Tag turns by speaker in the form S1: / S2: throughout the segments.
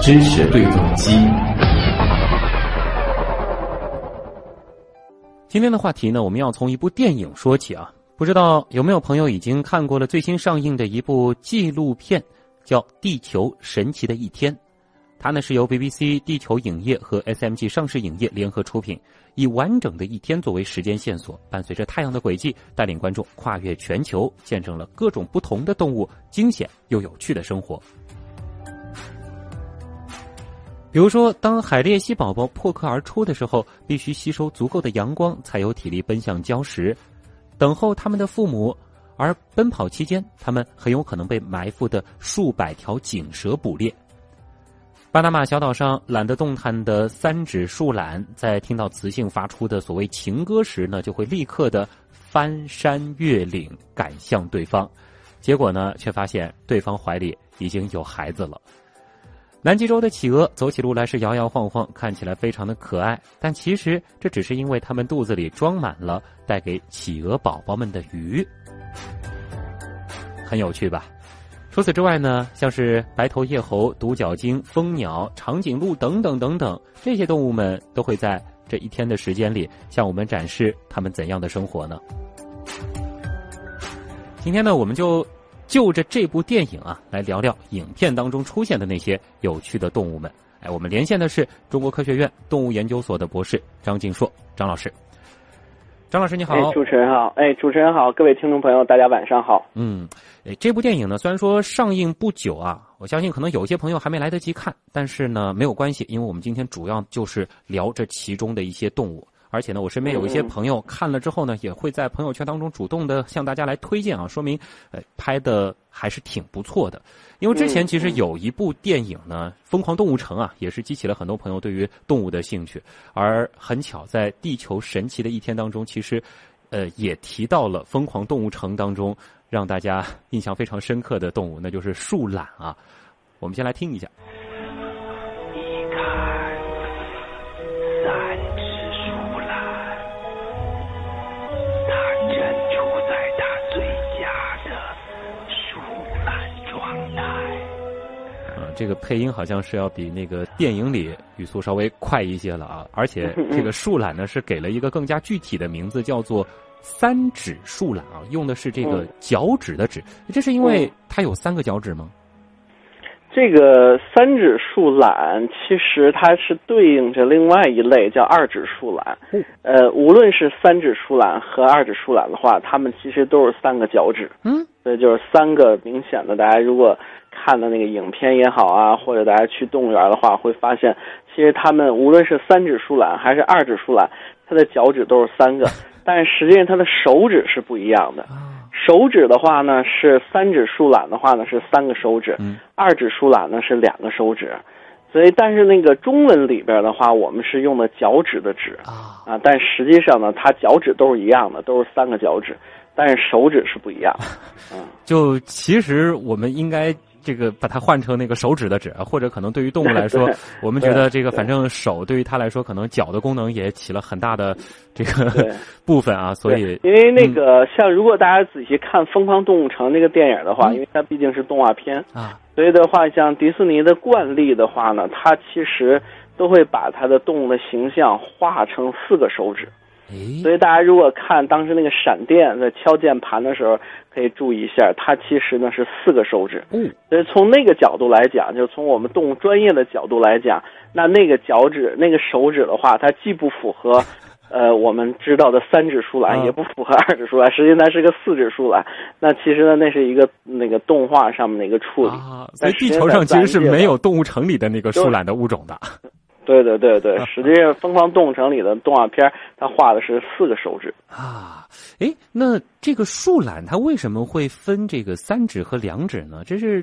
S1: 知识对撞机。今天的话题呢，我们要从一部电影说起啊。不知道有没有朋友已经看过了最新上映的一部纪录片，叫《地球神奇的一天》。它呢是由 BBC 地球影业和 SMG 上市影业联合出品，以完整的一天作为时间线索，伴随着太阳的轨迹，带领观众跨越全球，见证了各种不同的动物惊险又有趣的生活。比如说，当海鬣蜥宝宝破壳而出的时候，必须吸收足够的阳光，才有体力奔向礁石，等候他们的父母；而奔跑期间，他们很有可能被埋伏的数百条锦蛇捕猎。巴拿马小岛上懒得动弹的三指树懒，在听到雌性发出的所谓情歌时呢，就会立刻的翻山越岭赶向对方，结果呢，却发现对方怀里已经有孩子了。南极洲的企鹅走起路来是摇摇晃晃，看起来非常的可爱，但其实这只是因为它们肚子里装满了带给企鹅宝宝们的鱼，很有趣吧？除此之外呢，像是白头叶猴、独角鲸、蜂鸟、长颈鹿等等等等，这些动物们都会在这一天的时间里向我们展示它们怎样的生活呢？今天呢，我们就。就着这部电影啊，来聊聊影片当中出现的那些有趣的动物们。哎，我们连线的是中国科学院动物研究所的博士张静硕张老师。张老师你好，
S2: 主持人好，哎，主持人好，各位听众朋友大家晚上好。
S1: 嗯，哎，这部电影呢，虽然说上映不久啊，我相信可能有些朋友还没来得及看，但是呢，没有关系，因为我们今天主要就是聊这其中的一些动物。而且呢，我身边有一些朋友看了之后呢，也会在朋友圈当中主动的向大家来推荐啊，说明呃拍的还是挺不错的。因为之前其实有一部电影呢，《疯狂动物城》啊，也是激起了很多朋友对于动物的兴趣。而很巧，在《地球神奇的一天》当中，其实呃也提到了《疯狂动物城》当中让大家 印象非常深刻的动物，那就是树懒啊。我们先来听一下。这个配音好像是要比那个电影里语速稍微快一些了啊！而且这个树懒呢是给了一个更加具体的名字，叫做三指树懒啊，用的是这个脚趾的趾。这是因为它有三个脚趾吗？
S2: 这个三指树懒其实它是对应着另外一类叫二指树懒。呃，无论是三指树懒和二指树懒的话，它们其实都是三个脚趾。
S1: 嗯，
S2: 所以就是三个明显的。大家如果看的那个影片也好啊，或者大家去动物园的话，会发现，其实他们无论是三指树懒还是二指树懒，它的脚趾都是三个，但是实际上它的手指是不一样的。手指的话呢，是三指树懒的话呢是三个手指，二指树懒呢是两个手指。所以，但是那个中文里边的话，我们是用的脚趾的趾啊啊，但实际上呢，它脚趾都是一样的，都是三个脚趾，但是手指是不一样。嗯，
S1: 就其实我们应该。这个把它换成那个手指的指，或者可能对于动物 来说，我们觉得这个反正手对于它来说，可能脚的功能也起了很大的这个 部分啊。所以，
S2: 因为那个像如果大家仔细看《疯狂动物城》那个电影的话，因为它毕竟是动画片
S1: 啊，
S2: 所以的话，像迪士尼的惯例的话呢，它其实都会把它的动物的形象画成四个手指。所以大家如果看当时那个闪电在敲键盘的时候，可以注意一下，它其实呢是四个手指。
S1: 嗯，
S2: 所以从那个角度来讲，就从我们动物专业的角度来讲，那那个脚趾、那个手指的话，它既不符合，呃，我们知道的三指树懒，也不符合二指树懒，实际它是个四指树懒。那其实呢，那是一个那个动画上面的一个处理。
S1: 啊，在地球上其实是没有动物城里的那个树懒的物种的。
S2: 对对对对，实际上《疯狂动物城》里的动画片，它画的是四个手指
S1: 啊。哎，那这个树懒它为什么会分这个三指和两指呢？这是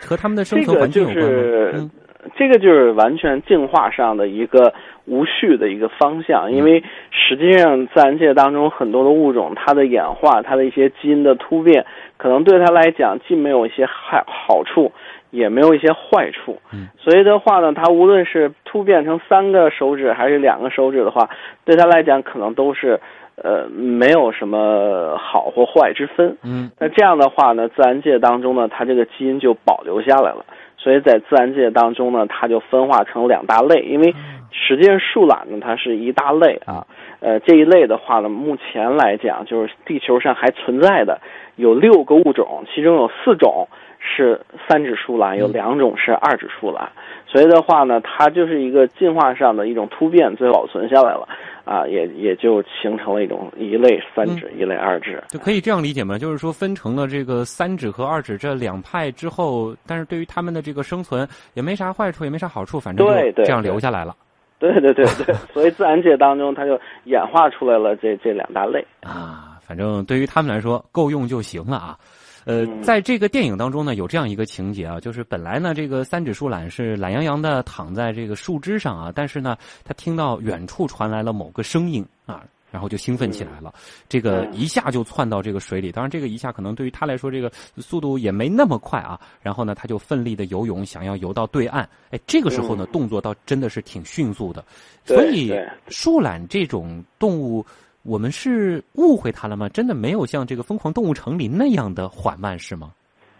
S1: 和它们的生存环境有关
S2: 吗？这个就是完全进化上的一个无序的一个方向，因为实际上自然界当中很多的物种，它的演化，它的一些基因的突变，可能对它来讲既没有一些害好处。也没有一些坏处，嗯所以的话呢，它无论是突变成三个手指还是两个手指的话，对它来讲可能都是呃没有什么好或坏之分。
S1: 嗯，
S2: 那这样的话呢，自然界当中呢，它这个基因就保留下来了。所以在自然界当中呢，它就分化成两大类，因为实际上树懒呢，它是一大类啊。呃，这一类的话呢，目前来讲，就是地球上还存在的有六个物种，其中有四种是三指树懒，有两种是二指树懒。所以的话呢，它就是一个进化上的一种突变，最后保存下来了啊，也也就形成了一种一类三指，一类二指，
S1: 就可以这样理解吗？就是说分成了这个三指和二指这两派之后，但是对于他们的这个生存也没啥坏处，也没啥好处，反正就这样留下来了。
S2: 对对对对，所以自然界当中，它就演化出来了这这两大类
S1: 啊。反正对于他们来说，够用就行了啊。呃，在这个电影当中呢，有这样一个情节啊，就是本来呢，这个三指树懒是懒洋洋的躺在这个树枝上啊，但是呢，他听到远处传来了某个声音啊，然后就兴奋起来了，这个一下就窜到这个水里。当然，这个一下可能对于他来说，这个速度也没那么快啊。然后呢，他就奋力的游泳，想要游到对岸。哎，这个时候呢，动作倒真的是挺迅速的。所以，树懒这种动物。我们是误会它了吗？真的没有像这个《疯狂动物城》里那样的缓慢是吗？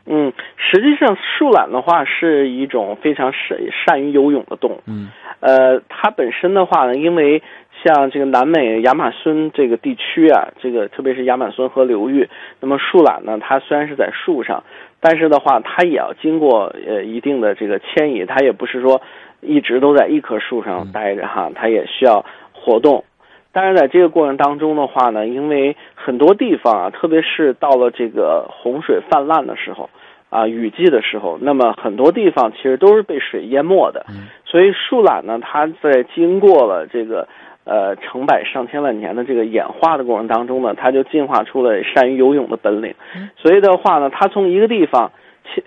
S2: 嗯，实际上树懒的话是一种非常善善于游泳的动物。
S1: 嗯，
S2: 呃，它本身的话呢，因为像这个南美亚马孙这个地区啊，这个特别是亚马孙河流域，那么树懒呢，它虽然是在树上，但是的话，它也要经过呃一定的这个迁移，它也不是说一直都在一棵树上待着哈，它也需要活动。但是在这个过程当中的话呢，因为很多地方啊，特别是到了这个洪水泛滥的时候，啊，雨季的时候，那么很多地方其实都是被水淹没的。所以树懒呢，它在经过了这个呃成百上千万年的这个演化的过程当中呢，它就进化出了善于游泳的本领。所以的话呢，它从一个地方。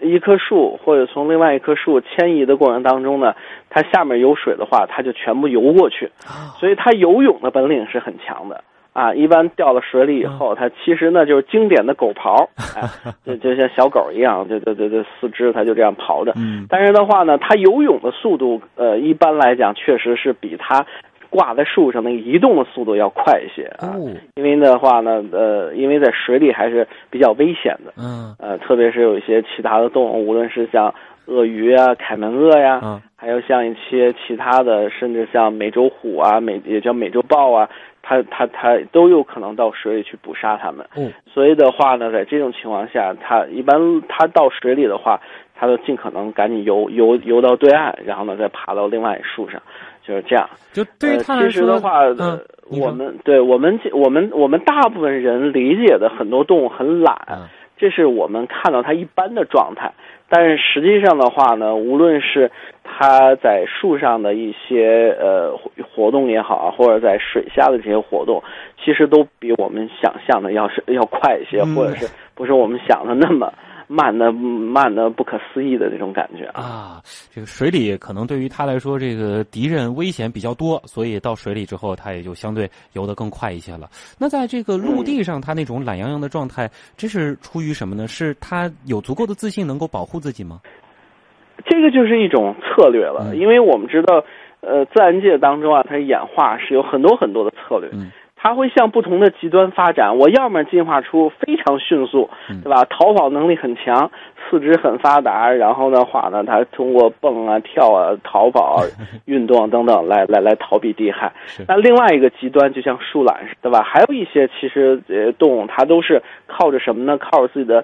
S2: 一棵树，或者从另外一棵树迁移的过程当中呢，它下面有水的话，它就全部游过去，所以它游泳的本领是很强的啊。一般掉到水里以后，它其实呢就是经典的狗刨，就就像小狗一样，就就就就四肢它就这样刨着。但是的话呢，它游泳的速度，呃，一般来讲确实是比它。挂在树上那个移动的速度要快一些啊，因为的话呢，呃，因为在水里还是比较危险的，
S1: 嗯，
S2: 呃，特别是有一些其他的动物，无论是像鳄鱼啊、凯门鳄呀，还有像一些其他的，甚至像美洲虎啊、美也叫美洲豹啊，它它它都有可能到水里去捕杀它们。
S1: 嗯，
S2: 所以的话呢，在这种情况下，它一般它到水里的话，它都尽可能赶紧游游游到对岸，然后呢再爬到另外树上。就是这样，
S1: 就对他
S2: 其实的话，
S1: 嗯，
S2: 我们对我们我们我们大部分人理解的很多动物很懒，这是我们看到它一般的状态。但是实际上的话呢，无论是它在树上的一些呃活动也好啊，或者在水下的这些活动，其实都比我们想象的要是要快一些，或者是不是我们想的那么。慢的慢的不可思议的这种感觉
S1: 啊！这个水里可能对于他来说，这个敌人危险比较多，所以到水里之后，他也就相对游得更快一些了。那在这个陆地上，他那种懒洋洋的状态，这是出于什么呢？是他有足够的自信能够保护自己吗？
S2: 这个就是一种策略了，因为我们知道，呃，自然界当中啊，它演化是有很多很多的策略。它会向不同的极端发展。我要么进化出非常迅速，对吧？逃跑能力很强，四肢很发达，然后的话呢，它通过蹦啊、跳啊、逃跑、运动等等来来来逃避地害。那另外一个极端就像树懒，对吧？还有一些其实呃动物，它都是靠着什么呢？靠着自己的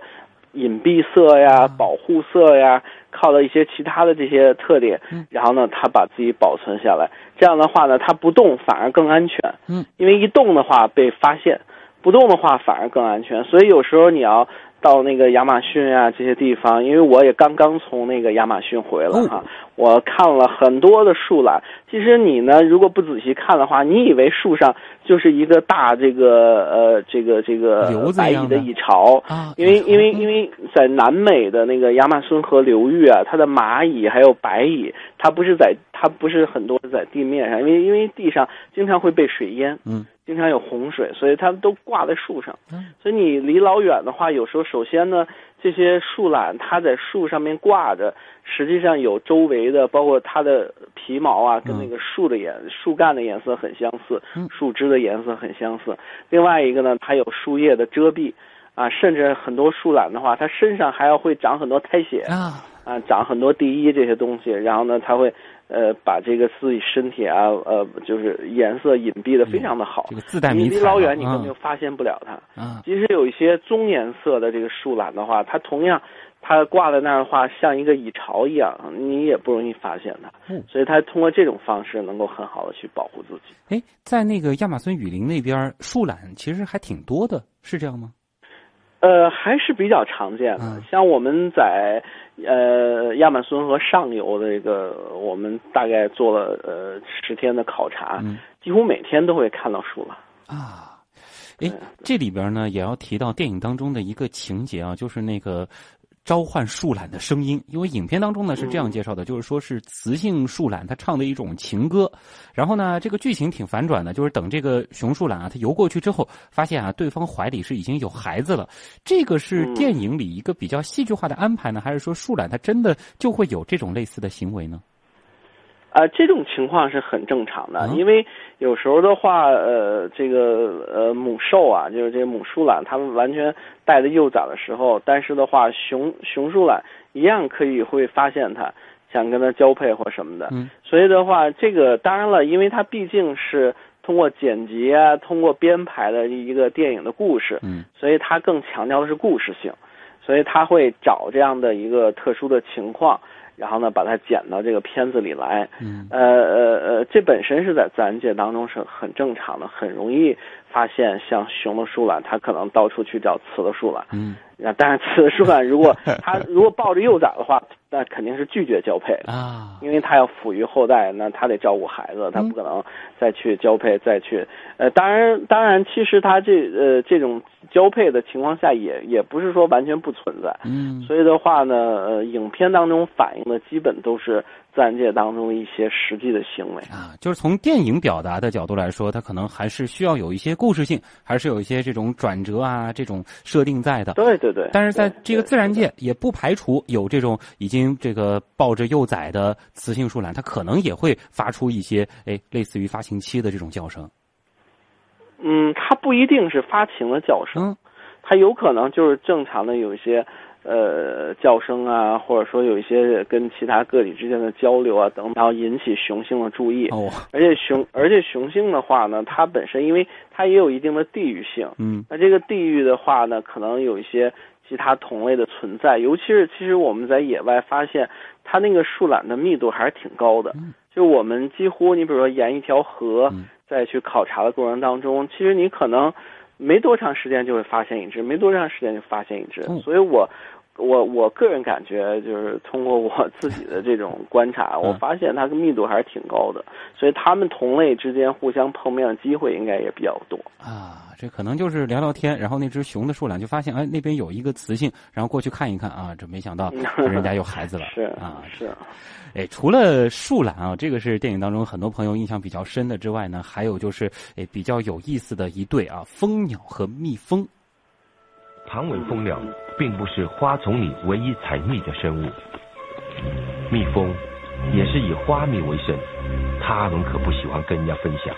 S2: 隐蔽色呀、保护色呀。靠了一些其他的这些特点，然后呢，它把自己保存下来。这样的话呢，它不动反而更安全。
S1: 嗯，
S2: 因为一动的话被发现，不动的话反而更安全。所以有时候你要。到那个亚马逊啊这些地方，因为我也刚刚从那个亚马逊回来哈，我看了很多的树懒。其实你呢，如果不仔细看的话，你以为树上就是一个大这个呃这个这个白蚁的蚁巢
S1: 啊，
S2: 因为因为因为在南美的那个亚马逊河流域啊，它的蚂蚁还有白蚁，它不是在它不是很多在地面上，因为因为地上经常会被水淹。
S1: 嗯。
S2: 经常有洪水，所以它们都挂在树上。
S1: 嗯
S2: 所以你离老远的话，有时候首先呢，这些树懒它在树上面挂着，实际上有周围的，包括它的皮毛啊，跟那个树的颜、树干的颜色很相似
S1: 嗯，
S2: 树枝的颜色很相似。另外一个呢，它有树叶的遮蔽。啊，甚至很多树懒的话，它身上还要会长很多苔藓
S1: 啊，
S2: 啊，长很多地衣这些东西，然后呢，它会呃把这个自己身体啊呃就是颜色隐蔽的非常的好，
S1: 这个自带迷
S2: 你，离老远你根本
S1: 嗯
S2: 就发现不了它。
S1: 啊，
S2: 即使有一些棕颜色的这个树懒的话，它同样它挂在那儿的话，像一个蚁巢一样，你也不容易发现它。
S1: 嗯
S2: 所以它通过这种方式能够很好的去保护自己。
S1: 哎，在那个亚马孙雨林那边，树懒其实还挺多的，是这样吗？
S2: 呃，还是比较常见的。
S1: 嗯
S2: 像我们在呃亚马孙河上游的这个，我们大概做了呃十天的考察，
S1: 嗯
S2: 几乎每天都会看到树了。
S1: 啊，哎，这里边呢也要提到电影当中的一个情节啊，就是那个召唤树懒的声音。因为影片当中呢是这样介绍的，就是说是雌性树懒它唱的一种情歌。然后呢，这个剧情挺反转的，就是等这个雄树懒啊它游过去之后，发现啊对方怀里是已经有孩子了。这个是电影里一个比较戏剧化的安排呢，还是说树懒它真的就会有这种类似的行为呢？
S2: 啊、这种情况是很正常的，
S1: 嗯
S2: 因为有时候的话，呃，这个呃母兽啊，就是这个母树懒，它们完全带着幼崽的时候，但是的话，雄雄树懒一样可以会发现它，想跟它交配或什么的。
S1: 嗯。
S2: 所以的话，这个当然了，因为它毕竟是通过剪辑啊，通过编排的一个电影的故事，
S1: 嗯。
S2: 所以它更强调的是故事性，所以它会找这样的一个特殊的情况，然后呢把它剪到这个片子里来。
S1: 嗯
S2: 呃呃呃，这本身是在自然界当中是很正常的，很容易发现像雄的树懒，它可能到处去找雌的树懒。
S1: 嗯
S2: 那当然，雌的树懒如果它如果抱着幼崽的话，那肯定是拒绝交配的。
S1: 啊
S2: 因为他要抚育后代，那他得照顾孩子，他不可能再去交配，再去呃，当然，当然，其实他这呃这种交配的情况下也也不是说完全不存在，
S1: 嗯
S2: 所以的话呢，呃，影片当中反映的基本都是自然界当中的一些实际的行为。
S1: 啊，就是从电影表达的角度来说，它可能还是需要有一些故事性，还是有一些这种转折啊，这种设定在的。
S2: 对对对。
S1: 但是在这个自然界，也不排除有这种已经这个抱着幼崽的雌性树懒，它可能也会发出一些哎类似于发情期的这种叫声。
S2: 嗯，它不一定是发情的叫声，
S1: 嗯
S2: 它有可能就是正常的有一些呃叫声啊，或者说有一些跟其他个体之间的交流啊等等，然后引起雄性的注意。
S1: 哦，
S2: 而且雄而且雄性的话呢，它本身因为它也有一定的地域性，
S1: 嗯。
S2: 那这个地域的话呢，可能有一些其他同类的存在，尤其是其实我们在野外发现，它那个树懒的密度还是挺高的。
S1: 嗯。
S2: 就我们几乎你比如说沿一条河
S1: 嗯，
S2: 再去考察的过程当中，其实你可能没多长时间就会发现一只，没多长时间就发现一只。
S1: 嗯
S2: 所以我我我个人感觉，就是通过我 自己的这种观察，
S1: 嗯
S2: 我发现它的密度还是挺高的，所以它们同类之间互相碰面的机会应该也比较多。
S1: 啊，这可能就是聊聊天，然后那只熊的树懒就发现哎那边有一个雌性，然后过去看一看啊，这没想到 人家有孩子了
S2: 是
S1: 啊。
S2: 是。
S1: 哎，除了树懒啊，这个是电影当中很多朋友印象比较深的之外呢，还有就是哎比较有意思的一对啊，蜂鸟和蜜蜂。
S3: 盘尾蜂鸟并不是花丛里唯一采蜜的生物，蜜蜂也是以花蜜为生，它们可不喜欢跟人家分享。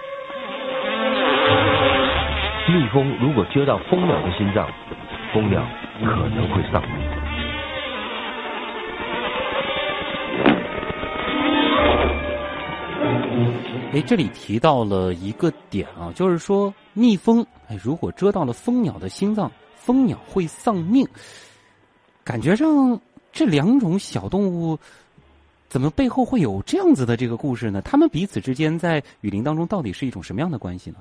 S3: 蜜蜂如果蛰到蜂鸟的心脏，蜂鸟可能会丧命。
S1: 哎，这里提到了一个点啊，就是说蜜蜂哎，如果蛰到了蜂鸟的心脏，蜂鸟会丧命。感觉上这两种小动物，怎么背后会有这样子的这个故事呢？它们彼此之间在雨林当中到底是一种什么样的关系呢？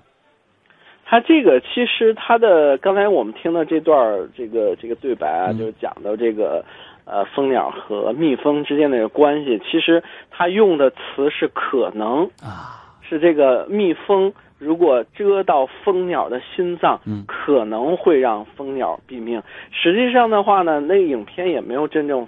S2: 它这个其实它的刚才我们听的这段儿这个这个对白啊，
S1: 嗯
S2: 就是讲到这个呃蜂鸟和蜜蜂之间的关系，其实它用的词是可能
S1: 啊，
S2: 是这个蜜蜂如果蛰到蜂鸟的心脏，
S1: 嗯
S2: 可能会让蜂鸟毙命。实际上的话呢，那个影片也没有真正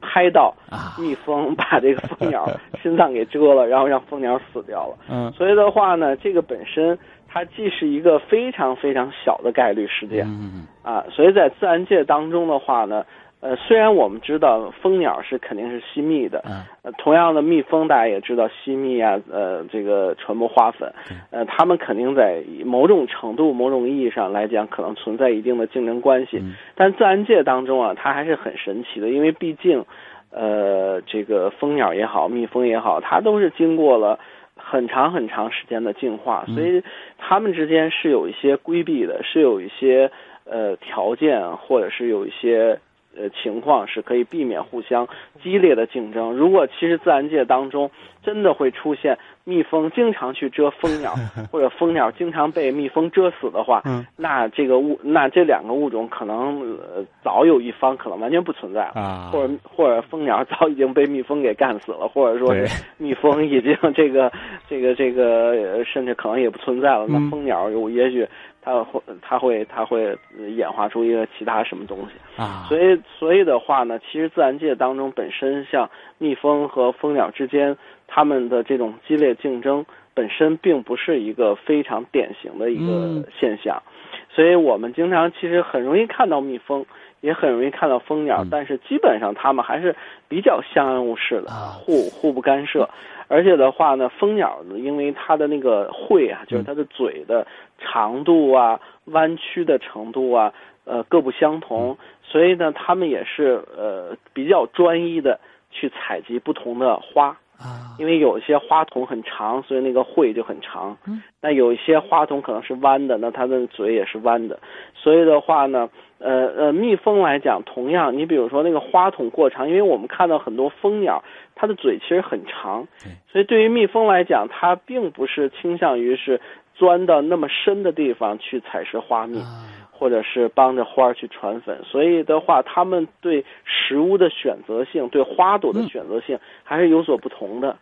S2: 拍到
S1: 啊
S2: 蜜蜂把这个蜂鸟心脏给蛰了，然后让蜂鸟死掉了。
S1: 嗯
S2: 所以的话呢，这个本身它既是一个非常非常小的概率事件
S1: 嗯
S2: 啊，所以在自然界当中的话呢，呃，虽然我们知道蜂鸟是肯定是吸蜜的，
S1: 嗯
S2: 呃，同样的蜜蜂大家也知道吸蜜啊，呃，这个传播花粉，呃，它们肯定在某种程度、某种意义上来讲，可能存在一定的竞争关系。
S1: 嗯
S2: 但自然界当中啊，它还是很神奇的，因为毕竟，呃，这个蜂鸟也好，蜜蜂也好，它都是经过了很长很长时间的进化，
S1: 嗯
S2: 所以它们之间是有一些规避的，是有一些呃条件，或者是有一些。呃，情况是可以避免互相激烈的竞争。如果其实自然界当中真的会出现蜜蜂经常去蛰蜂鸟，或者蜂鸟经常被蜜蜂蛰死的话，
S1: 嗯
S2: 那这个物，那这两个物种可能呃早有一方可能完全不存在了，
S1: 啊，
S2: 或者或者蜂鸟早已经被蜜蜂给干死了，或者说是蜜蜂已经这个这个这个呃甚至可能也不存在了。那
S1: 嗯
S2: 蜂鸟有也许它会它会它会呃演化出一个其他什么东西。
S1: 啊，
S2: 所以，所以的话呢，其实自然界当中本身像蜜蜂和蜂鸟之间，它们的这种激烈竞争本身并不是一个非常典型的一
S1: 嗯
S2: 个现象，所以我们经常其实很容易看到蜜蜂，也很容易看到蜂鸟，
S1: 嗯
S2: 但是基本上它们还是比较相安无事的，
S1: 啊
S2: 互互不干涉。而且的话呢，蜂鸟呢，因为它的那个喙啊，就是它的嘴的长度啊、弯曲的程度啊，呃，各不相同，所以呢，他们也是呃比较专一的去采集不同的花。
S1: 啊，
S2: 因为有一些花筒很长，所以那个喙就很长。
S1: 嗯，
S2: 那有一些花筒可能是弯的，那它的嘴也是弯的。所以的话呢，呃呃，蜜蜂来讲，同样，你比如说那个花筒过长，因为我们看到很多蜂鸟，它的嘴其实很长
S1: 对，
S2: 所以对于蜜蜂来讲，它并不是倾向于是钻到那么深的地方去采食花蜜。
S1: 啊
S2: 或者是帮着花儿去传粉，所以的话，他们对食物的选择性、对花朵的
S1: 嗯
S2: 选择性还是有所不同的。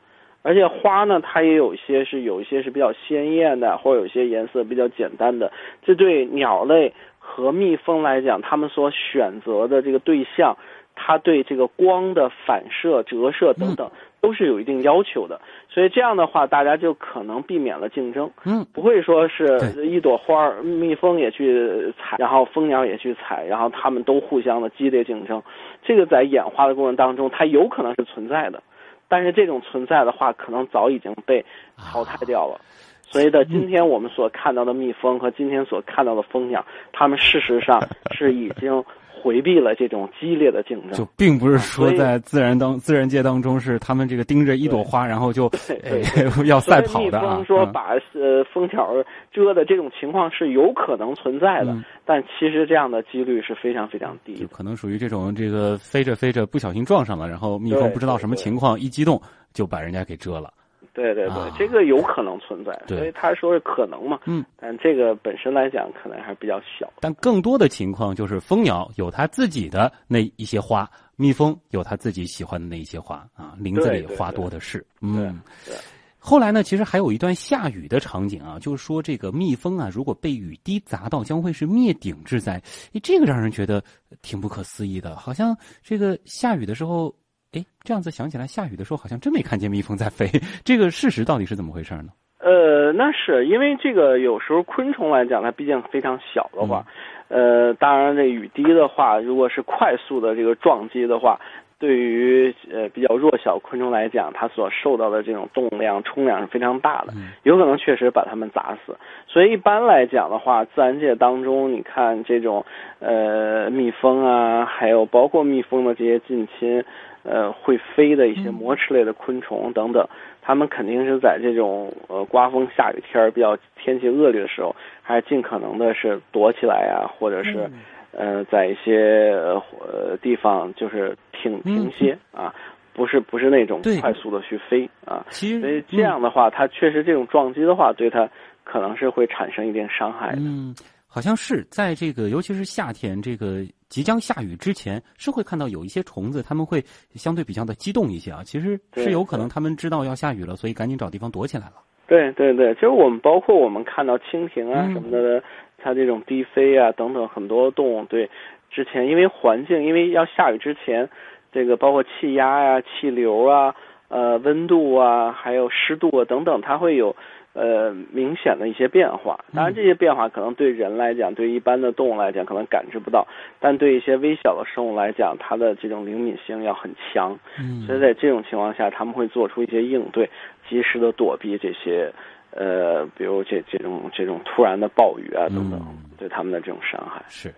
S2: 而且花呢，它也有一些是有一些是比较鲜艳的，或者有些颜色比较简单的。这对鸟类和蜜蜂来讲，它们所选择的这个对象，它对这个光的反射、折射等等，都是有一定要求的。所以这样的话，大家就可能避免了竞争。
S1: 嗯
S2: 不会说是一朵花儿，蜜蜂也去采，然后蜂鸟也去采，然后他们都互相的激烈竞争。这个在演化的过程当中，它有可能是存在的，但是这种存在的话，可能早已经被淘汰掉了。所以的，今天我们所看到的蜜蜂和今天所看到的蜂鸟，它们事实上是已经回避了这种激烈的竞争就。
S1: 并不是说在自然当自然界当中是他们这个盯着一朵花，然后就 要赛跑的
S2: 蜜蜂。说
S1: 嗯
S2: 把呃蜂鸟蛰的这种情况是有可能存在的，
S1: 嗯
S2: 但其实这样的几率是非常非常低。
S1: 就可能属于这种这个飞着飞着不小心撞上了，然后蜜蜂不知道什么情况，一激动就把人家给蛰了。
S2: 对对对，
S1: 啊
S2: 这个有可能存在，
S1: 对
S2: 所以他说是可能嘛，
S1: 嗯，
S2: 但这个本身来讲可能还是比较小。
S1: 但更多的情况就是蜂鸟有它自己的那一些花，蜜蜂有它自己喜欢的那一些花啊，林子里花
S2: 对对对
S1: 多的是。嗯
S2: 对，
S1: 后来呢，其实还有一段下雨的场景啊，就是说这个蜜蜂啊，如果被雨滴砸到，将会是灭顶之灾。诶，这个让人觉得挺不可思议的，好像这个下雨的时候，诶，这样子想起来，下雨的时候好像真没看见蜜蜂在飞。这个事实到底是怎么回事呢？
S2: 呃，那是因为这个有时候昆虫来讲，它毕竟非常小的话，呃，当然这雨滴的话，如果是快速的这个撞击的话，对于呃比较弱小昆虫来讲，它所受到的这种动量、冲量是非常大的，
S1: 嗯
S2: 有可能确实把它们砸死。所以一般来讲的话，自然界当中，你看这种呃蜜蜂啊，还有包括蜜蜂的这些近亲，呃会飞的一些膜翅类的昆虫等等，它们肯定是在这种呃刮风下雨天儿比较天气恶劣的时候，还是尽可能的是躲起来啊，或者是。呃，在一些呃地方就是停停歇啊，不是不是那种快速的去飞啊，
S1: 其
S2: 所以这样的话，它确实这种撞击的话，对它可能是会产生一定伤害的。
S1: 嗯，好像是在这个，尤其是夏天这个即将下雨之前，是会看到有一些虫子，他们会相对比较的激动一些啊。其实是有可能他们知道要下雨了，所以赶紧找地方躲起来了。
S2: 对对对，其实我们包括我们看到蜻蜓啊
S1: 嗯
S2: 什么的，它这种低飞啊等等很多动物，对之前因为环境，因为要下雨之前，这个包括气压呀、气流啊、呃温度啊，还有湿度啊等等，它会有呃明显的一些变化。当然，这些变化可能对人来讲，对一般的动物来讲可能感知不到，但对一些微小的生物来讲，它的这种灵敏性要很强。
S1: 嗯
S2: 所以在这种情况下，他们会做出一些应对，及时的躲避这些呃，比如这这种这种突然的暴雨啊等等
S1: 嗯，
S2: 对他们的这种伤害。
S1: 是。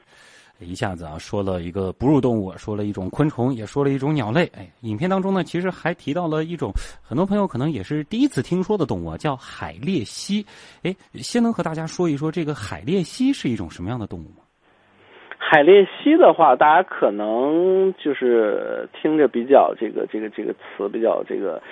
S1: 一下子啊，说了一个哺乳动物，说了一种昆虫，也说了一种鸟类。哎，影片当中呢，其实还提到了一种很多朋友可能也是第一次听说的动物啊，叫海鬣蜥。哎，先能和大家说一说这个海鬣蜥是一种什么样的动物吗？
S2: 海鬣蜥的话，大家可能就是听着比较这个这个这个词比较这个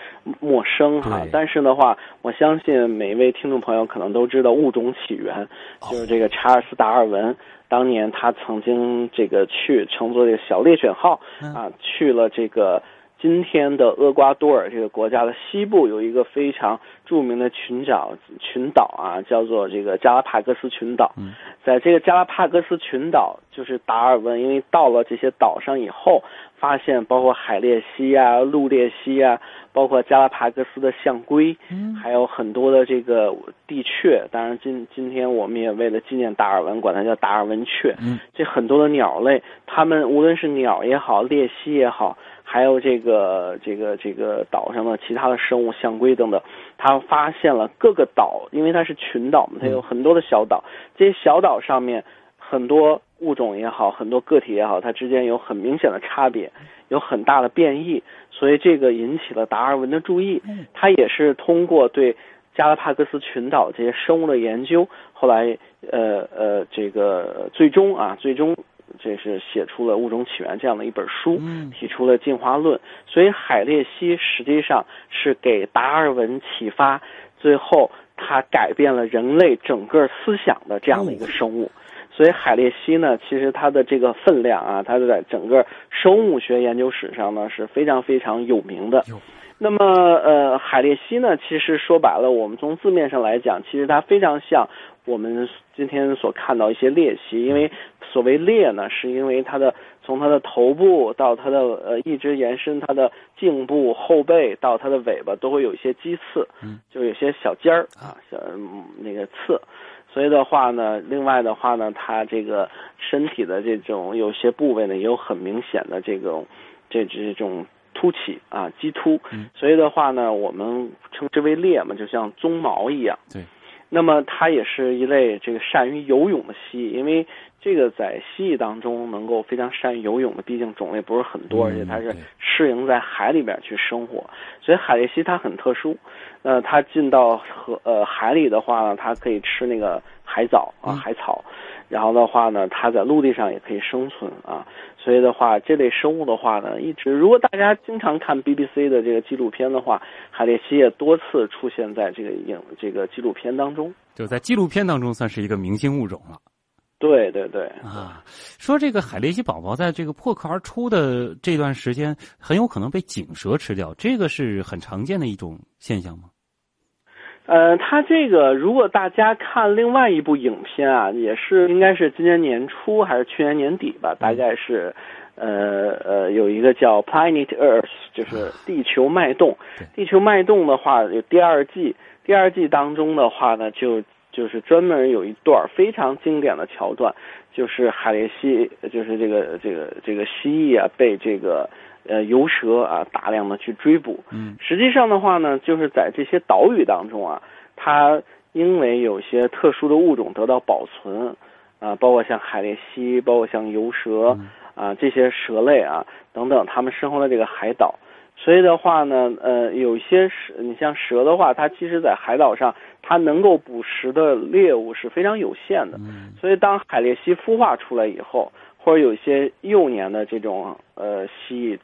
S2: 陌生哈，但是的话，我相信每一位听众朋友可能都知道物种起源，就是这个查尔斯·达尔文。当年他曾经这个去乘坐这个小猎犬号啊，去了这个今天的厄瓜多尔这个国家的西部，有一个非常著名的群岛群岛啊，叫做这个加拉帕戈斯群岛。在这个加拉帕戈斯群岛，就是达尔文因为到了这些岛上以后，发现包括海鬣蜥啊、陆鬣蜥啊，包括加拉帕戈斯的象龟，还有很多的这个地雀。当然今今天我们也为了纪念达尔文，管它叫达尔文雀。
S1: 嗯
S2: 这很多的鸟类，它们无论是鸟也好，鬣蜥也好，还有这个这个这个岛上的其他的生物，象龟等等，他发现了各个岛，因为它是群岛嘛，它有很多的小岛，这些小岛上面很多物种也好，很多个体也好，它之间有很明显的差别，有很大的变异，所以这个引起了达尔文的注意。他也是通过对加拉帕戈斯群岛这些生物的研究，后来呃呃这个最终啊最终。这是写出了《物种起源》这样的一本书，提出了进化论。所以海鬣蜥实际上是给达尔文启发，最后他改变了人类整个思想的这样的一个生物。所以海鬣蜥呢，其实它的这个分量啊，它在整个生物学研究史上呢是非常非常有名的。那么呃，海鬣蜥呢，其实说白了，我们从字面上来讲，其实它非常像我们今天所看到一些鬣蜥，因为所谓鬣呢，是因为它的从它的头部到它的呃一直延伸它的颈部、后背到它的尾巴，都会有一些鸡刺，嗯就有些小尖儿啊，小嗯那个刺。所以的话呢，另外的话呢，它这个身体的这种有些部位呢，也有很明显的这种这这种凸起啊，鸡突。所以的话呢，我们称之为裂嘛，就像鬃毛一样。
S1: 对。
S2: 那么它也是一类这个善于游泳的蜥蜴，因为这个在蜥蜴当中能够非常善于游泳的，毕竟种类不是很多，而且它是适应在海里边去生活，所以海鬣蜥它很特殊。呃，它进到河呃海里的话呢，它可以吃那个海藻啊、海草，然后的话呢，它在陆地上也可以生存啊。所以的话，这类生物的话呢，一直如果大家经常看 BBC 的这个纪录片的话，海鬣蜥也多次出现在这个影这个纪录片当中。
S1: 就在纪录片当中算是一个明星物种了
S2: 对对对，
S1: 啊。说这个海鬣蜥宝宝在这个破壳而出的这段时间，很有可能被锦蛇吃掉，这个是很常见的一种现象吗？
S2: 呃，它这个如果大家看另外一部影片啊，也是应该是今年年初还是去年年底吧，大概是，呃呃，有一个叫《Planet Earth》，就是地球脉动。地球脉动的话有第二季，第二季当中的话呢，就就是专门有一段非常经典的桥段，就是海鬣蜥，就是这个这个这个蜥蜴啊，被这个呃游蛇啊大量的去追捕。
S1: 嗯，
S2: 实际上的话呢，就是在这些岛屿当中啊，它因为有些特殊的物种得到保存，啊，包括像海鬣蜥，包括像游蛇啊这些蛇类啊等等，它们生活在这个海岛。所以的话呢，呃，有一些蛇，你像蛇的话，它其实在海岛上，它能够捕食的猎物是非常有限的。所以当海鬣蜥孵化出来以后，或者有一些幼年的这种呃蜥蜴，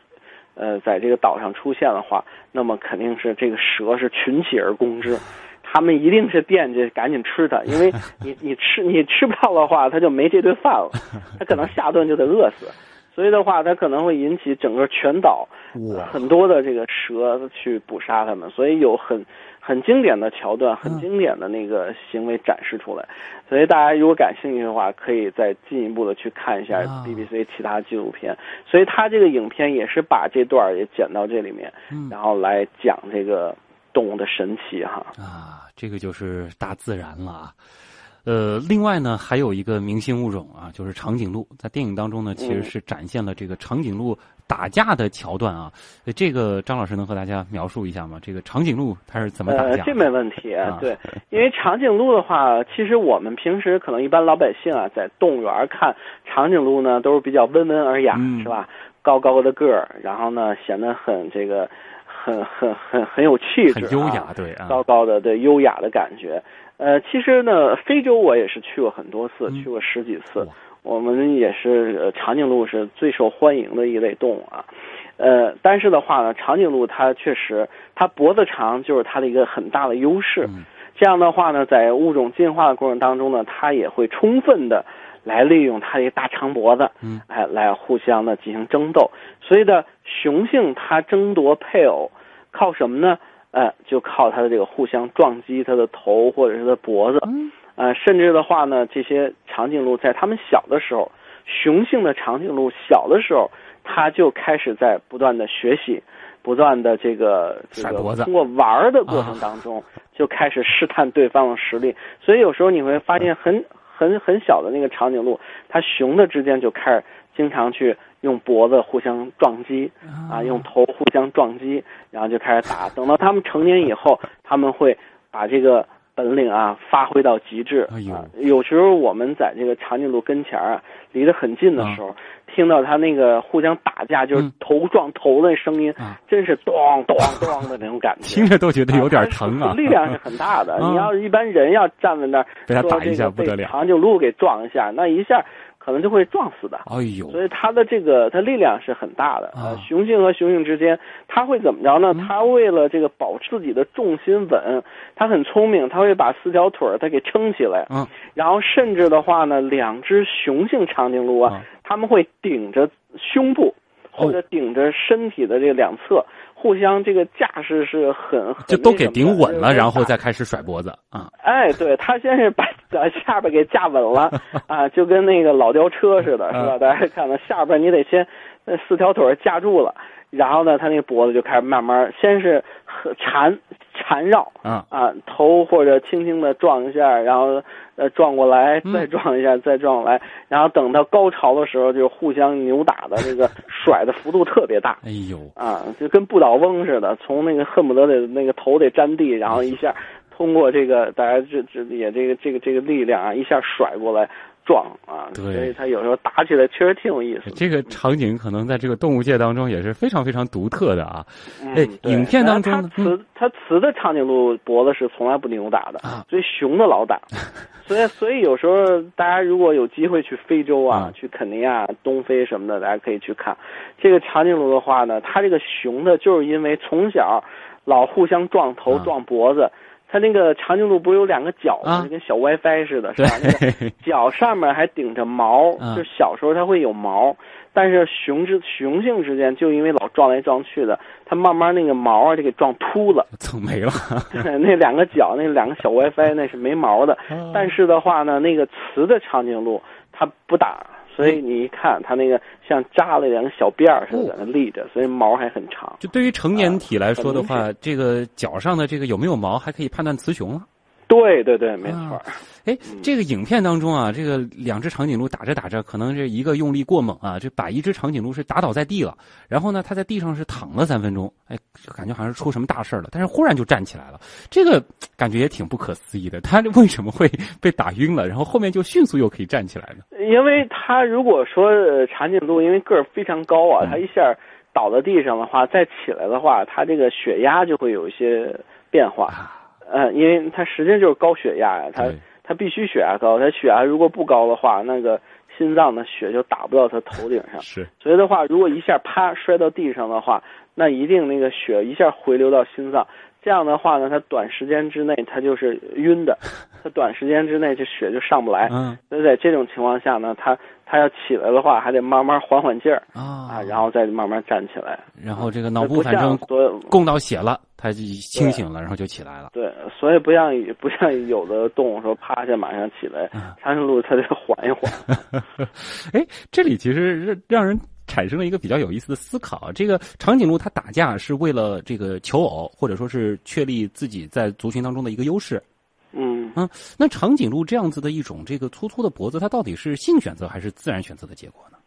S2: 呃，在这个岛上出现的话，那么肯定是这个蛇是群起而攻之，他们一定是惦记赶紧吃它，因为你你吃你吃不到的话，它就没这顿饭了，它可能下顿就得饿死。所以的话，它可能会引起整个全岛很多的这个蛇去捕杀它们，所以有很很经典的桥段，很经典的那个行为展示出来。所以大家如果感兴趣的话，可以再进一步的去看一下
S1: 啊
S2: BBC 其他纪录片。所以它这个影片也是把这段也剪到这里面，然后来讲这个动物的神奇哈。
S1: 啊，这个就是大自然了啊。呃，另外呢，还有一个明星物种啊，就是长颈鹿。在电影当中呢，其实是展现了这个长颈鹿打架的桥段啊。这个张老师能和大家描述一下吗？这个长颈鹿它是怎么打架？
S2: 呃，这没问题。对，因为长颈鹿的话，其实我们平时可能一般老百姓啊，在动物园看长颈鹿呢，都是比较温文尔雅，
S1: 嗯、
S2: 是吧？高高的个儿，然后呢，显得很这个很很很很有气质、
S1: 很优雅，对，啊、
S2: 高高的对优雅的感觉。呃，其实呢，非洲我也是去过很多次，
S1: 嗯、
S2: 去过十几次。我们也是，呃，长颈鹿是最受欢迎的一类动物啊。呃，但是的话呢，长颈鹿它确实，它脖子长就是它的一个很大的优势。
S1: 嗯、
S2: 这样的话呢，在物种进化的过程当中呢，它也会充分的来利用它的大长脖子，
S1: 嗯，
S2: 哎，来互相的进行争斗。所以呢，雄性它争夺配偶靠什么呢？呃，就靠它的这个互相撞击它的头或者是它的脖子，
S1: 嗯，
S2: 呃，甚至的话呢，这些长颈鹿在它们小的时候，雄性的长颈鹿小的时候，它就开始在不断的学习，不断的这个这个通过玩的过程当中，
S1: 啊、
S2: 就开始试探对方的实力。所以有时候你会发现很很很小的那个长颈鹿，它雄的之间就开始经常去。用脖子互相撞击，啊，用头互相撞击，然后就开始打。等到他们成年以后，他们会把这个本领啊发挥到极致。
S1: 哎
S2: 啊，有时候我们在这个长颈鹿跟前啊，离得很近的时候，
S1: 啊、
S2: 听到它那个互相打架，就是头撞头的声音，真是咚咚咚的那种感觉，
S1: 听着都觉得有点疼啊。
S2: 力量是很大的。你要是一般人要站在那儿，
S1: 被他打一下不得了，
S2: 长颈鹿给撞一下，那一下。可能就会撞死的。
S1: 哎呦！
S2: 所以它的这个它力量是很大的
S1: 啊。
S2: 雄性和雄性之间，它会怎么着呢？它为了这个保持自己的重心稳，它很聪明，它会把四条腿儿它给撑起来。
S1: 嗯。
S2: 然后甚至的话呢，两只雄性长颈鹿啊，他们会顶着胸部或者顶着身体的这两侧。互相这个架势是很，
S1: 就都给顶稳了，然后再开始甩脖子啊！
S2: 哎，对他先是把把下边给架稳了 啊，就跟那个老吊车似的，是吧？大家看到下边你得先四条腿架住了，然后呢，他那个脖子就开始慢慢，先是缠缠绕
S1: 啊
S2: 啊，头或者轻轻的撞一下，然后呃撞过来，再撞一下，再撞过来，然后等到高潮的时候，就互相扭打的这个甩的幅度特别大。
S1: 哎呦
S2: 啊，就跟不倒翁似的，从那个恨不得得那个头得沾地，然后一下通过这个大家这这也这个这个这个力量啊，一下甩过来。撞啊，
S1: 对，
S2: 所以它有时候打起来确实挺有意思。
S1: 这个场景可能在这个动物界当中也是非常非常独特的啊。
S2: 哎、
S1: 嗯，影片当中
S2: 它雌它雌的长颈鹿脖子是从来不扭打的，
S1: 啊、
S2: 所以雄的老打。所以所以有时候大家如果有机会去非洲啊，
S1: 嗯、
S2: 去肯尼亚、东非什么的，大家可以去看这个长颈鹿的话呢，它这个雄的就是因为从小老互相撞头、
S1: 啊、
S2: 撞脖子。它那个长颈鹿不是有两个角吗？
S1: 啊、
S2: 就跟小 WiFi 似的，是吧？那个角上面还顶着毛，
S1: 啊、
S2: 就小时候它会有毛，但是雄之雄性之间就因为老撞来撞去的，它慢慢那个毛啊就给撞秃了，
S1: 蹭没了。
S2: 那两个角，那两个小 WiFi 那是没毛的，
S1: 啊、
S2: 但是的话呢，那个雌的长颈鹿它不打。所以你一看，它那个像扎了两个小辫儿似的，在那立着，所以毛还很长。
S1: 就对于成年体来说的话，
S2: 啊、
S1: 这个脚上的这个有没有毛，还可以判断雌雄了。
S2: 对对对，没错。
S1: 哎、啊，这个影片当中啊，这个两只长颈鹿打着打着，可能是一个用力过猛啊，就把一只长颈鹿是打倒在地了。然后呢，它在地上是躺了三分钟，哎，感觉好像是出什么大事了。但是忽然就站起来了，这个感觉也挺不可思议的。它为什么会被打晕了，然后后面就迅速又可以站起来呢？
S2: 因为它如果说长颈鹿因为个儿非常高啊，它一下倒在地上的话，再起来的话，它这个血压就会有一些变化。
S1: 啊
S2: 呃，因为他实际上就是高血压呀，他他必须血压高，他血压如果不高的话，那个心脏的血就打不到他头顶上。
S1: 是，
S2: 所以的话，如果一下啪摔到地上的话，那一定那个血一下回流到心脏，这样的话呢，他短时间之内他就是晕的，他短时间之内这血就上不来。
S1: 嗯，
S2: 所以在这种情况下呢，他他要起来的话，还得慢慢缓缓劲儿
S1: 啊
S2: 啊，然后再慢慢站起来。
S1: 然后这个脑部反正供到血了。他就清醒了，然后就起来了。
S2: 对，所以不像不像有的动物说趴下马上起来，长颈鹿它得缓一缓。
S1: 哎，这里其实让人产生了一个比较有意思的思考。这个长颈鹿它打架是为了这个求偶，或者说是确立自己在族群当中的一个优势。
S2: 嗯
S1: 啊，那长颈鹿这样子的一种这个粗粗的脖子，它到底是性选择还是自然选择的结果呢？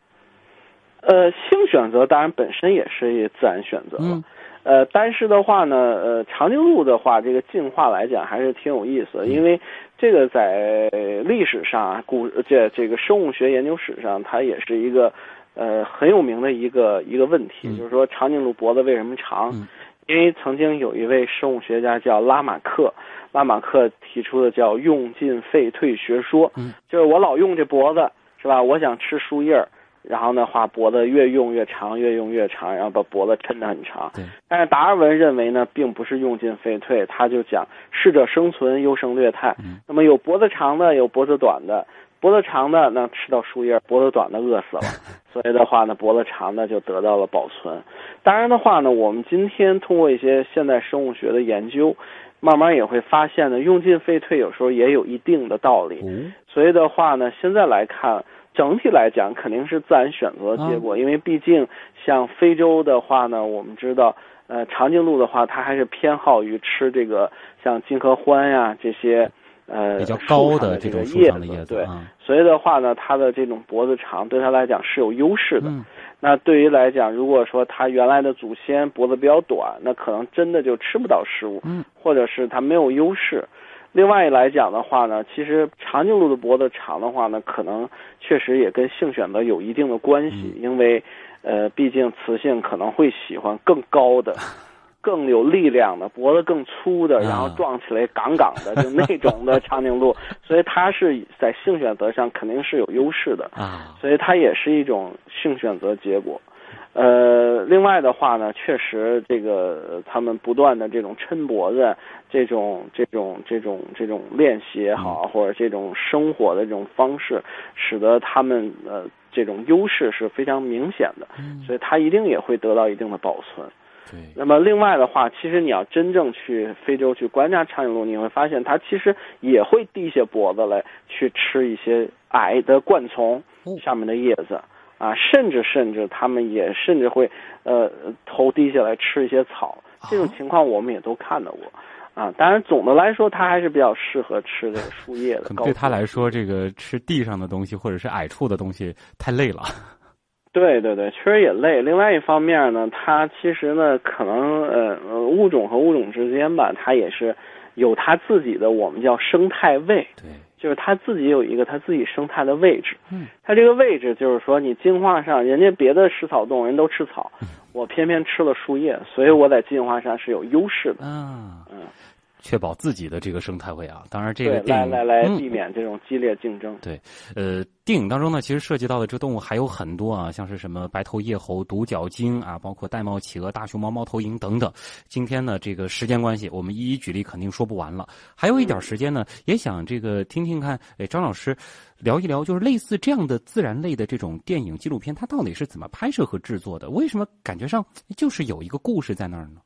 S2: 呃，性选择当然本身也是自然选择了。
S1: 嗯
S2: 呃，但是的话呢，呃，长颈鹿的话，这个进化来讲还是挺有意思的，因为这个在历史上啊，古这这个生物学研究史上，它也是一个呃很有名的一个一个问题，
S1: 嗯
S2: 就是说长颈鹿脖子为什么长？
S1: 嗯
S2: 因为曾经有一位生物学家叫拉马克，拉马克提出的叫用进废退学说，
S1: 嗯
S2: 就是我老用这脖子是吧？我想吃树叶儿。然后呢，话脖子越用越长，越用越长，然后把脖子抻得很长。但是达尔文认为呢，并不是用进废退，他就讲适者生存，优胜劣汰。
S1: 嗯
S2: 那么有脖子长的，有脖子短的，脖子长的能吃到树叶，脖子短的饿死了。所以的话呢，脖子长的就得到了保存。当然的话呢，我们今天通过一些现代生物学的研究，慢慢也会发现呢，用进废退有时候也有一定的道理。
S1: 哦
S2: 所以的话呢，现在来看，整体来讲肯定是自然选择的结果，因为毕竟像非洲的话呢，我们知道，呃，长颈鹿的话，它还是偏好于吃这个像金合欢呀这些呃
S1: 比较高
S2: 的
S1: 这种树
S2: 叶
S1: 上的叶子
S2: 对，
S1: 啊
S2: 所以的话呢，它的这种脖子长，对它来讲是有优势的。
S1: 嗯
S2: 那对于来讲，如果说它原来的祖先脖子比较短，那可能真的就吃不到食物，
S1: 嗯
S2: 或者是它没有优势。另外来讲的话呢，其实长颈鹿的脖子长的话呢，可能确实也跟性选择有一定的关系，因为呃，毕竟雌性可能会喜欢更高的。更有力量的，脖子更粗的，
S1: 啊
S2: 然后撞起来杠杠的，就那种的长颈鹿，所以它是在性选择上肯定是有优势的。
S1: 啊
S2: 所以它也是一种性选择结果。呃，另外的话呢，确实这个呃他们不断的这种抻脖子，这种这种这种这种练习也好，或者这种生活的这种方式，使得他们呃这种优势是非常明显的，
S1: 嗯
S2: 所以它一定也会得到一定的保存。
S1: 对
S2: 那么另外的话，其实你要真正去非洲去观察长颈鹿，你会发现它其实也会低下脖子来去吃一些矮的灌丛
S1: 哦
S2: 上面的叶子啊，甚至甚至它们也甚至会呃头低下来吃一些草，这种
S1: 啊
S2: 情况我们也都看到过。啊，当然，总的来说，它还是比较适合吃这个树叶的。
S1: 可能对他来说，这个吃地上的东西或者是矮处的东西太累了。
S2: 对对对，确实也累。另外一方面呢，它其实呢，可能呃呃物种和物种之间吧，它也是有它自己的我们叫生态位，
S1: 对，
S2: 就是它自己有一个它自己生态的位置。
S1: 嗯，
S2: 它这个位置就是说，你进化上人家别的食草动物人都吃草，
S1: 嗯
S2: 我偏偏吃了树叶，所以我在进化上是有优势的。
S1: 嗯，
S2: 嗯，
S1: 确保自己的这个生态位啊。当然，这个
S2: 对，
S1: 电影
S2: 来来来，
S1: 嗯
S2: 避免这种激烈竞争。
S1: 对，呃，电影当中呢，其实涉及到的这动物还有很多啊，像是什么白头叶猴、独角鲸啊，包括玳瑁企鹅、大熊猫、猫头鹰等等。今天呢，这个时间关系，我们一一举例肯定说不完了。还有一点时间呢，也想这个听听看，哎，张老师聊一聊，就是类似这样的自然类的这种电影纪录片，它到底是怎么拍摄和制作的？为什么感觉上就是有一个故事在那儿呢？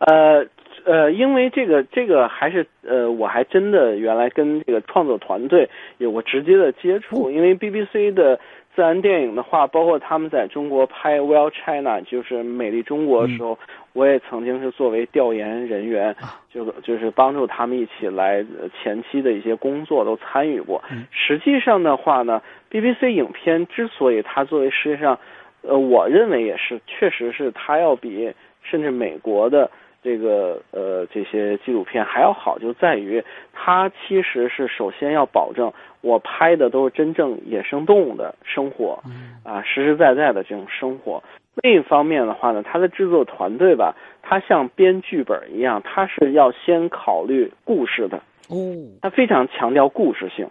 S2: 呃呃，因为这个这个还是呃，我还真的原来跟这个创作团队有过直接的接触，因为 BBC 的自然电影的话，包括他们在中国拍《Well China》就是美丽中国的时候，我也曾经是作为调研人员，就就是帮助他们一起来呃前期的一些工作都参与过。实际上的话呢，BBC 影片之所以它作为世界上，呃，我认为也是，确实是它要比甚至美国的这个呃这些纪录片还要好，就在于它其实是首先要保证我拍的都是真正野生动物的生活，啊，实实在在的这种生活。另一方面的话呢，它的制作团队吧，它像编剧本一样，它是要先考虑故事的，
S1: 哦，
S2: 它非常强调故事性。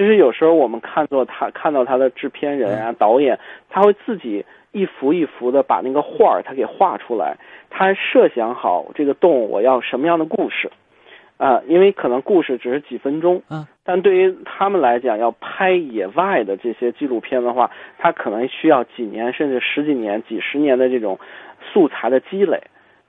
S2: 就是有时候我们看作他看到他的制片人啊、导演，他会自己一幅一幅的把那个画儿他给画出来，他设想好这个动物我要什么样的故事，啊，因为可能故事只是几分钟，
S1: 嗯，
S2: 但对于他们来讲，要拍野外的这些纪录片的话，他可能需要几年甚至十几年、几十年的这种素材的积累，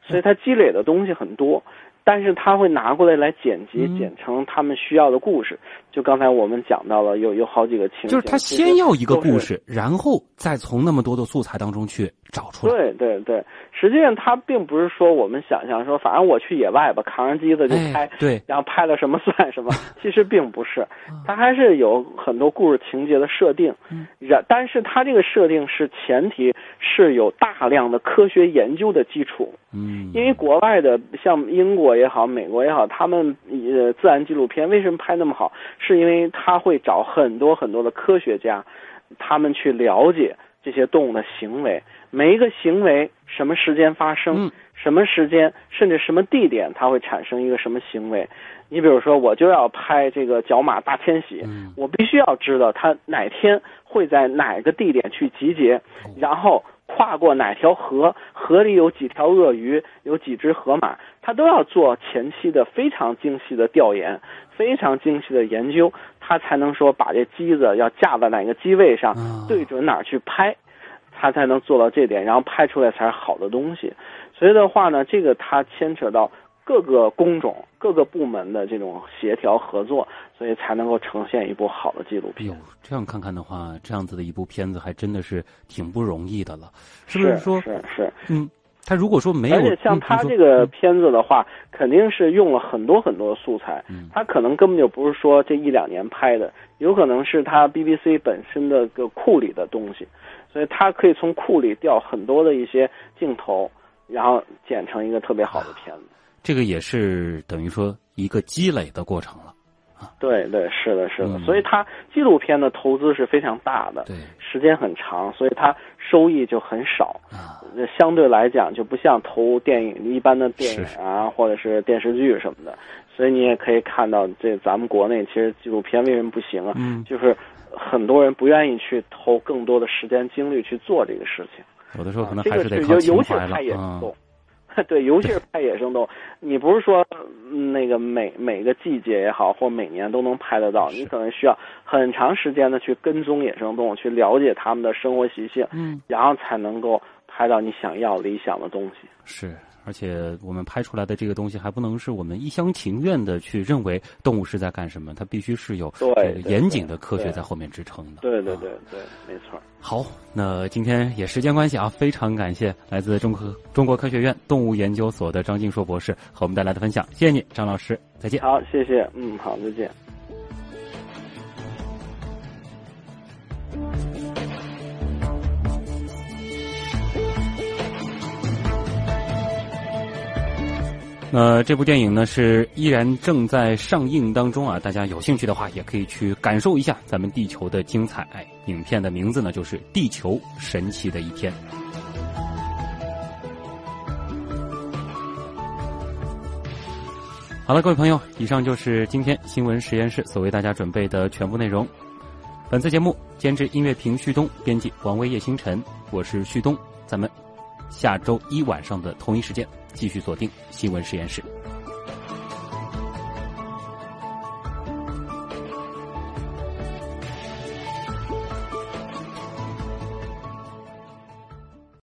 S2: 所以他积累的东西很多。但是他会拿过来来剪辑，
S1: 嗯
S2: 剪成他们需要的故事。就刚才我们讲到了，有有好几个情景，
S1: 就是他先要一个故事，然后再从那么多的素材当中去找出来。
S2: 对对对，实际上他并不是说我们想象说，反正我去野外吧，扛着机子就拍，
S1: 哎，对，
S2: 然后拍了什么 算什么。其实并不是，他还是有很多故事情节的设定。
S1: 嗯
S2: 然，但是他这个设定是前提是有大量的科学研究的基础。
S1: 嗯，
S2: 因为国外的像英国也好，美国也好，他们呃自然纪录片为什么拍那么好？是因为他会找很多很多的科学家，他们去了解这些动物的行为，每一个行为什么时间发生，
S1: 嗯。
S2: 什么时间，甚至什么地点，它会产生一个什么行为。你比如说，我就要拍这个角马大迁徙，
S1: 嗯。
S2: 我必须要知道它哪天会在哪个地点去集结，然后跨过哪条河，河里有几条鳄鱼，有几只河马，他都要做前期的非常精细的调研，非常精细的研究，他才能说把这机子要架在哪个机位上，
S1: 啊
S2: 对准哪儿去拍，他才能做到这点，然后拍出来才是好的东西。所以的话呢，这个它牵扯到各个工种、各个部门的这种协调合作，所以才能够呈现一部好的纪录片
S1: 哎呦。，这样看看的话，这样子的一部片子还真的是挺不容易的了，是不
S2: 是
S1: 说，
S2: 是是，
S1: 嗯，他如果说没有，
S2: 而且像
S1: 嗯
S2: 他这个
S1: 嗯
S2: 片子的话，肯定是用了很多很多的素材，
S1: 嗯
S2: 他可能根本就不是说这一两年拍的，有可能是他 BBC 本身的个库里的东西，所以他可以从库里调很多的一些镜头，然后剪成一个特别好的片子。
S1: 这个也是等于说一个积累的过程了，
S2: 对对，是的，是的，
S1: 嗯。
S2: 所以它纪录片的投资是非常大的，
S1: 对。
S2: 时间很长，所以它收益就很少。相对来讲就不像投电影一般的电影啊，或者是电视剧什么的，所以你也可以看到，这咱们国内其实纪录片为什么不行啊？
S1: 嗯，
S2: 就是很多人不愿意去投更多的时间精力去做这个事情。
S1: 有的时候可能
S2: 啊这个
S1: 还得靠情怀了。
S2: 拍野生
S1: 啊
S2: 动物，对，尤其是拍野生动物，你不是说嗯那个每每个季节也好，或每年都能拍得到，你可能需要很长时间的去跟踪野生动物，去了解它们的生活习性，
S1: 嗯，
S2: 然后才能够拍到你想要理想的东西。
S1: 是，而且我们拍出来的这个东西还不能是我们一厢情愿的去认为动物是在干什么，它必须是有严谨的科学在后面支撑的。啊
S2: 对对对对，没错。
S1: 好，那今天也时间关系啊，非常感谢来自中科中国科学院动物研究所的张静硕博士和我们带来的分享，谢谢你，张老师，再见。
S2: 好，谢谢，嗯，好，再见。
S1: 那这部电影呢是依然正在上映当中啊，大家有兴趣的话也可以去感受一下咱们地球的精彩。影片的名字呢就是《地球神奇的一天》。好了，各位朋友，以上就是今天新闻实验室所为大家准备的全部内容。本次节目监制音乐评旭东，编辑王威、叶星辰，我是旭东，咱们下周一晚上的同一时间继续锁定新闻实验室。